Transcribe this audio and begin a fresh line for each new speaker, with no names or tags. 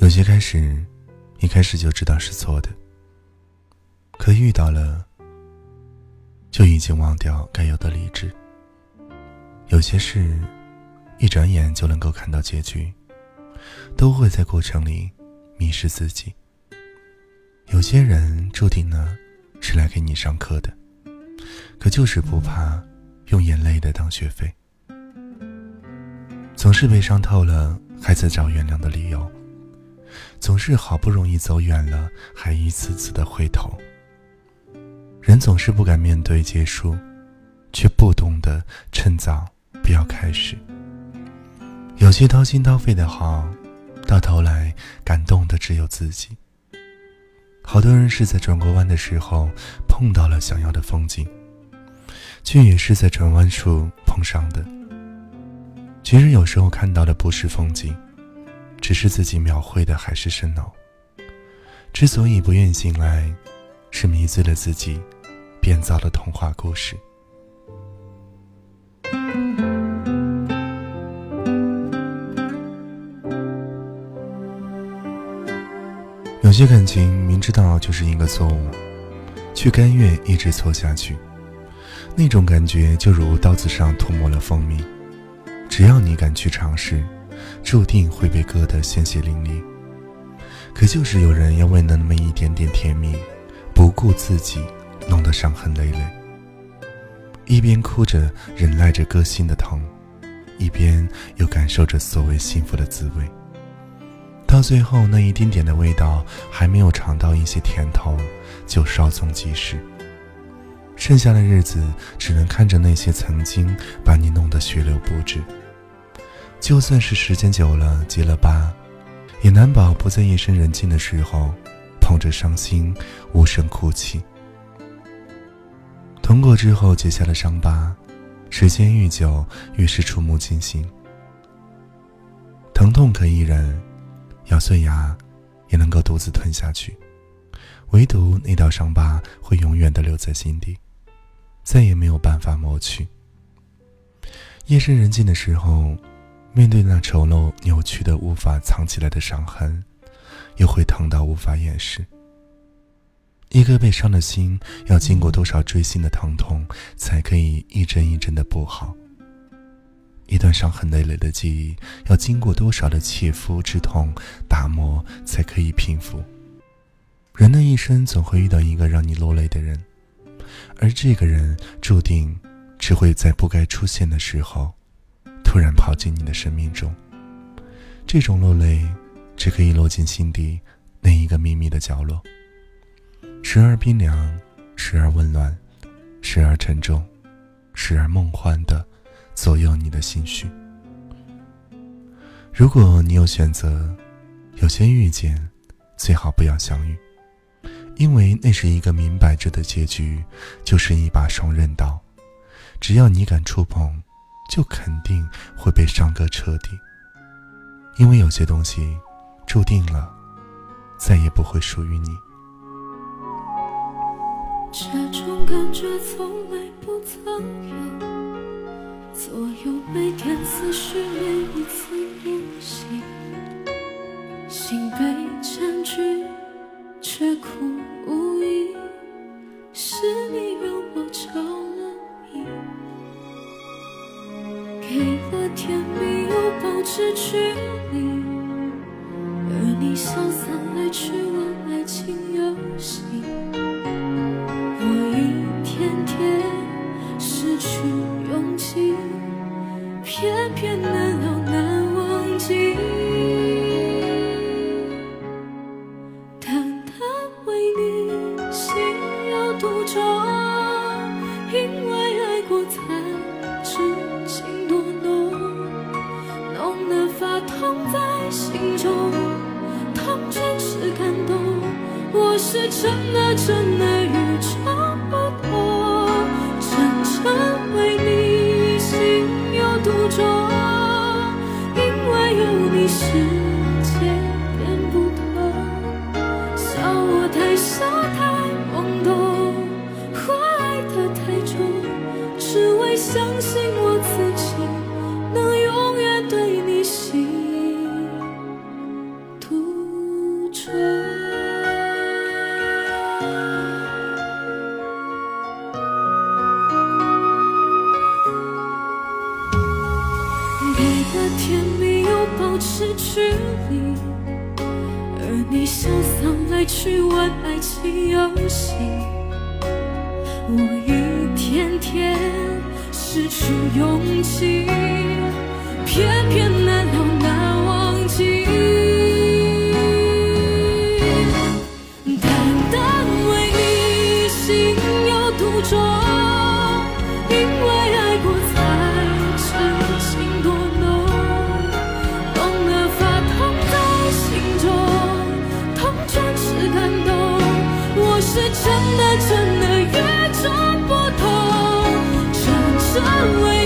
有些开始，一开始就知道是错的，可遇到了，就已经忘掉该有的理智。有些事，一转眼就能够看到结局，都会在过程里迷失自己。有些人注定呢，是来给你上课的，可就是不怕用眼泪的当学费。总是被伤透了，还在找原谅的理由；总是好不容易走远了，还一次次的回头。人总是不敢面对结束，却不懂得趁早。不要开始。有些掏心掏肺的好，到头来感动的只有自己。好多人是在转过弯的时候碰到了想要的风景，却也是在转弯处碰上的。其实有时候看到的不是风景，只是自己描绘的海市蜃楼。之所以不愿醒来，是迷醉了自己，编造了童话故事。有些感情明知道就是一个错误，却甘愿一直错下去，那种感觉就如刀子上涂抹了蜂蜜。只要你敢去尝试，注定会被割得鲜血淋漓。可就是有人要为了那么一点点甜蜜，不顾自己，弄得伤痕累累。一边哭着忍耐着割心的疼，一边又感受着所谓幸福的滋味。到最后，那一丁点的味道还没有尝到一些甜头，就稍纵即逝。剩下的日子，只能看着那些曾经把你弄得血流不止。就算是时间久了结了疤，也难保不在夜深人静的时候，捧着伤心无声哭泣。痛过之后结下的伤疤，时间愈久愈是触目惊心。疼痛可以忍。咬碎牙，也能够独自吞下去。唯独那道伤疤会永远的留在心底，再也没有办法抹去。夜深人静的时候，面对那丑陋、扭曲的、无法藏起来的伤痕，又会疼到无法掩饰。一颗被伤的心，要经过多少锥心的疼痛，才可以一针一针的补好？一段伤痕累累的记忆，要经过多少的切肤之痛打磨，才可以平复？人的一生总会遇到一个让你落泪的人，而这个人注定只会在不该出现的时候，突然跑进你的生命中。这种落泪，只可以落进心底那一个秘密的角落，时而冰凉，时而温暖，时而沉重，时而梦幻的。左右你的心绪。如果你有选择，有些遇见，最好不要相遇，因为那是一个明摆着的结局，就是一把双刃刀。只要你敢触碰，就肯定会被伤个彻底。因为有些东西，注定了，再也不会属于你。
这种感觉从来不曾有。左右每天思绪每一次呼吸，心被占据，却苦无依。给了甜蜜又保持距离，而你潇洒来去玩爱情游戏，我一天天失去勇气。偏偏的太重，只为相信我自己能永远对你心独钟。给的甜蜜又保持距离，而你潇洒来去玩爱情游戏。我一天天失去勇气偏偏难了难忘记。单单为你心有独钟因为爱过才知情多浓浓了发痛在心中痛全是感动。我是真的真我